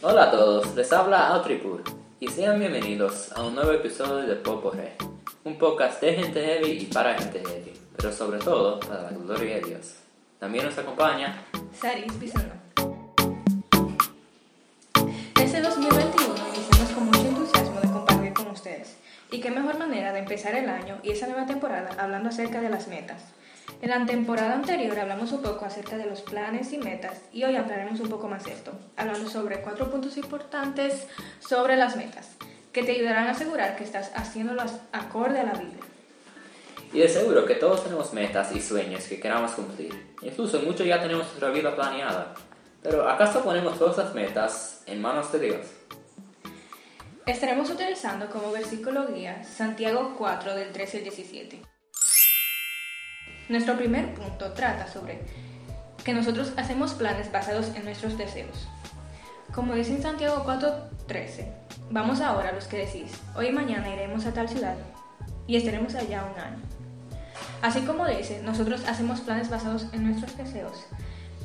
Hola a todos, les habla Altripur y sean bienvenidos a un nuevo episodio de Popo Re, un podcast de gente heavy y para gente heavy, pero sobre todo para la gloria de Dios. También nos acompaña Saris Bizano. Este 2021 iniciamos con mucho entusiasmo de compartir con ustedes. Y qué mejor manera de empezar el año y esa nueva temporada hablando acerca de las metas. En la temporada anterior hablamos un poco acerca de los planes y metas y hoy hablaremos un poco más de esto, hablando sobre cuatro puntos importantes sobre las metas que te ayudarán a asegurar que estás haciéndolas acorde a la Biblia. y de seguro que todos tenemos metas y sueños que queramos cumplir. Incluso muchos ya tenemos nuestra vida planeada. Pero ¿acaso ponemos todas las metas en manos de Dios? Estaremos utilizando como versículo guía Santiago 4 del 13 al 17. Nuestro primer punto trata sobre que nosotros hacemos planes basados en nuestros deseos. Como dice en Santiago 4:13, vamos ahora los que decís, hoy y mañana iremos a tal ciudad y estaremos allá un año. Así como dice, nosotros hacemos planes basados en nuestros deseos.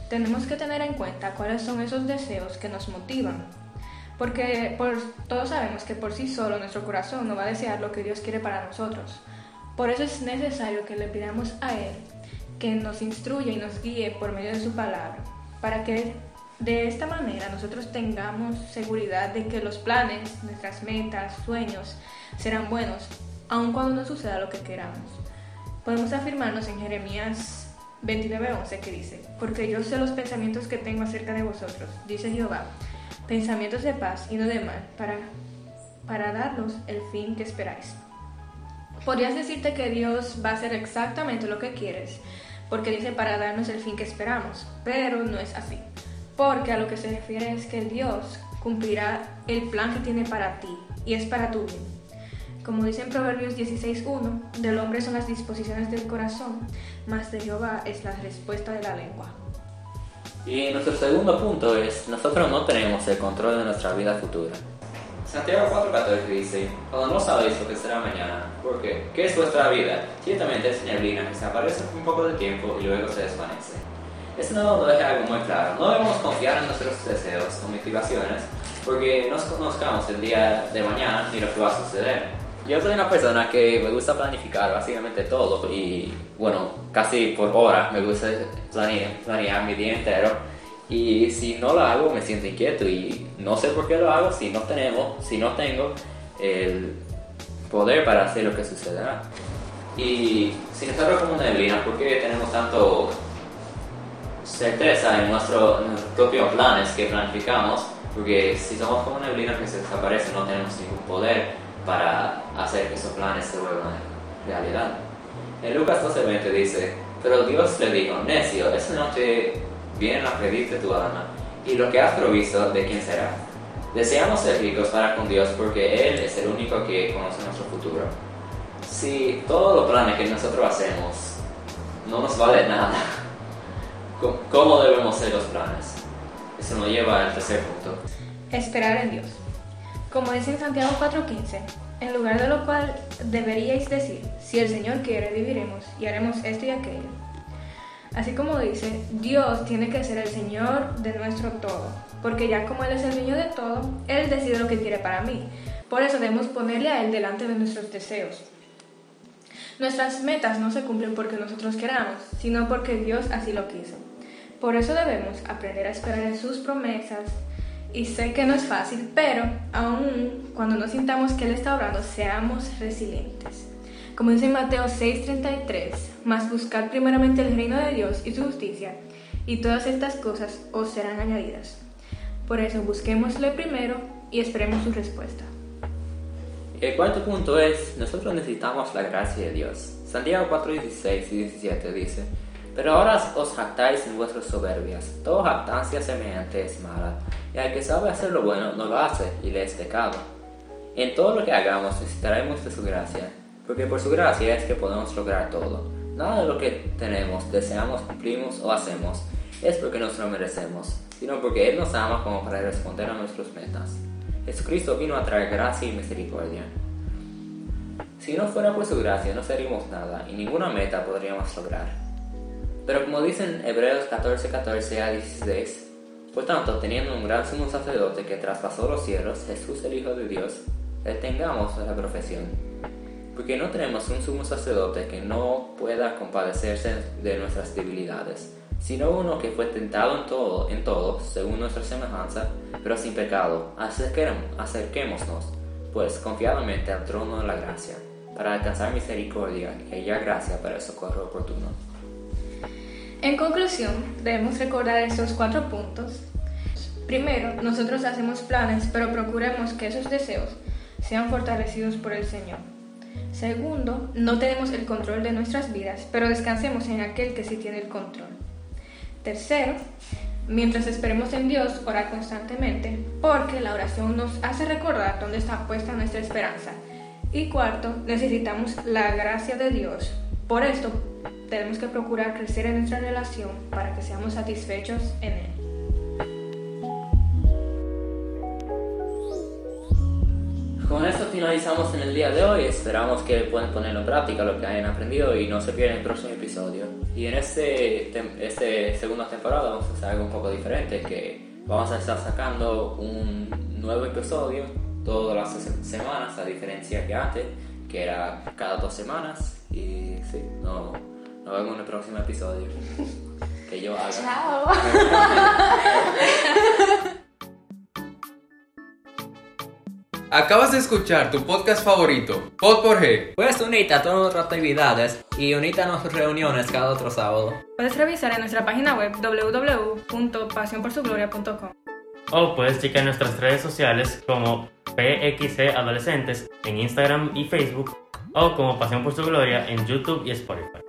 Tenemos que tener en cuenta cuáles son esos deseos que nos motivan. Porque por, todos sabemos que por sí solo nuestro corazón no va a desear lo que Dios quiere para nosotros. Por eso es necesario que le pidamos a Él que nos instruya y nos guíe por medio de su palabra, para que de esta manera nosotros tengamos seguridad de que los planes, nuestras metas, sueños serán buenos, aun cuando no suceda lo que queramos. Podemos afirmarnos en Jeremías 29:11 que dice, porque yo sé los pensamientos que tengo acerca de vosotros, dice Jehová, pensamientos de paz y no de mal, para, para darnos el fin que esperáis. Podrías decirte que Dios va a hacer exactamente lo que quieres, porque dice para darnos el fin que esperamos, pero no es así. Porque a lo que se refiere es que Dios cumplirá el plan que tiene para ti y es para tu bien. Como dice en Proverbios 16.1, del hombre son las disposiciones del corazón, mas de Jehová es la respuesta de la lengua. Y nuestro segundo punto es, nosotros no tenemos el control de nuestra vida futura. Santiago 4.14 dice, cuando no sabéis lo que será mañana, porque ¿qué es vuestra vida? Ciertamente es neblina que se aparece por un poco de tiempo y luego se desvanece. Esto no nos deja algo muy claro. No debemos confiar en nuestros deseos o motivaciones porque no conozcamos el día de mañana ni lo que va a suceder. Yo soy una persona que me gusta planificar básicamente todo y bueno, casi por hora me gusta planear, planear mi día entero y si no lo hago me siento inquieto y no sé por qué lo hago si no tenemos, si no tengo el poder para hacer lo que sucederá. Y si nosotros como neblina, ¿por qué tenemos tanto certeza en, en nuestros propios planes que planificamos? Porque si somos como neblina que se desaparece no tenemos ningún poder para hacer que esos planes se vuelvan realidad. En Lucas 12:20 dice, pero Dios le dijo, necio, esa noche viene la feliz de tu alma, y lo que has provisto, ¿de quién será? Deseamos ser ricos para con Dios porque Él es el único que conoce nuestro futuro. Si todos los planes que nosotros hacemos no nos vale nada, ¿cómo debemos hacer los planes? Eso nos lleva al tercer punto. Esperar en Dios. Como dice en Santiago 4:15, en lugar de lo cual deberíais decir, si el Señor quiere, viviremos y haremos esto y aquello. Así como dice, Dios tiene que ser el Señor de nuestro todo, porque ya como Él es el dueño de todo, Él decide lo que quiere para mí. Por eso debemos ponerle a Él delante de nuestros deseos. Nuestras metas no se cumplen porque nosotros queramos, sino porque Dios así lo quiso. Por eso debemos aprender a esperar en sus promesas, y sé que no es fácil, pero aún cuando no sintamos que Él está obrando, seamos resilientes. Como dice Mateo 6:33, mas buscar primeramente el reino de Dios y su justicia, y todas estas cosas os serán añadidas. Por eso busquémosle primero y esperemos su respuesta. El cuarto punto es, nosotros necesitamos la gracia de Dios. Santiago 4, 16 y 17 dice, pero ahora os jactáis en vuestras soberbias. Toda jactancia semejante es mala, y al que sabe hacer lo bueno no lo hace, y le es pecado. En todo lo que hagamos necesitaremos de su gracia, porque por su gracia es que podemos lograr todo. Nada de lo que tenemos, deseamos, cumplimos o hacemos es porque nos lo merecemos, sino porque Él nos ama como para responder a nuestras metas. Jesucristo vino a traer gracia y misericordia. Si no fuera por su gracia no seríamos nada y ninguna meta podríamos lograr. Pero como dicen Hebreos 14, 14 a 16, Por tanto, teniendo un gran sumo sacerdote que traspasó los cielos, Jesús el Hijo de Dios, retengamos la profesión. Porque no tenemos un sumo sacerdote que no pueda compadecerse de nuestras debilidades, sino uno que fue tentado en todo, en todo según nuestra semejanza, pero sin pecado. Acerquémonos, pues, confiadamente al trono de la gracia, para alcanzar misericordia y hallar gracia para el socorro oportuno. En conclusión, debemos recordar estos cuatro puntos. Primero, nosotros hacemos planes, pero procuremos que esos deseos sean fortalecidos por el Señor. Segundo, no tenemos el control de nuestras vidas, pero descansemos en aquel que sí tiene el control. Tercero, mientras esperemos en Dios, orar constantemente, porque la oración nos hace recordar dónde está puesta nuestra esperanza. Y cuarto, necesitamos la gracia de Dios. Por esto, tenemos que procurar crecer en nuestra relación para que seamos satisfechos en Él. Finalizamos en el día de hoy. Esperamos que puedan ponerlo en práctica lo que hayan aprendido y no se pierdan el próximo episodio. Y en este, este segunda temporada vamos a hacer algo un poco diferente, que vamos a estar sacando un nuevo episodio todas las semanas, a diferencia que antes, que era cada dos semanas. Y sí, no, nos vemos en el próximo episodio. Que yo haga. Chao. Acabas de escuchar tu podcast favorito, Pod por G. Puedes unirte a todas nuestras actividades y unirte a nuestras reuniones cada otro sábado. Puedes revisar en nuestra página web www.pasionporsugloria.com. O puedes checar nuestras redes sociales como PXC Adolescentes en Instagram y Facebook o como Pasión por su Gloria en YouTube y Spotify.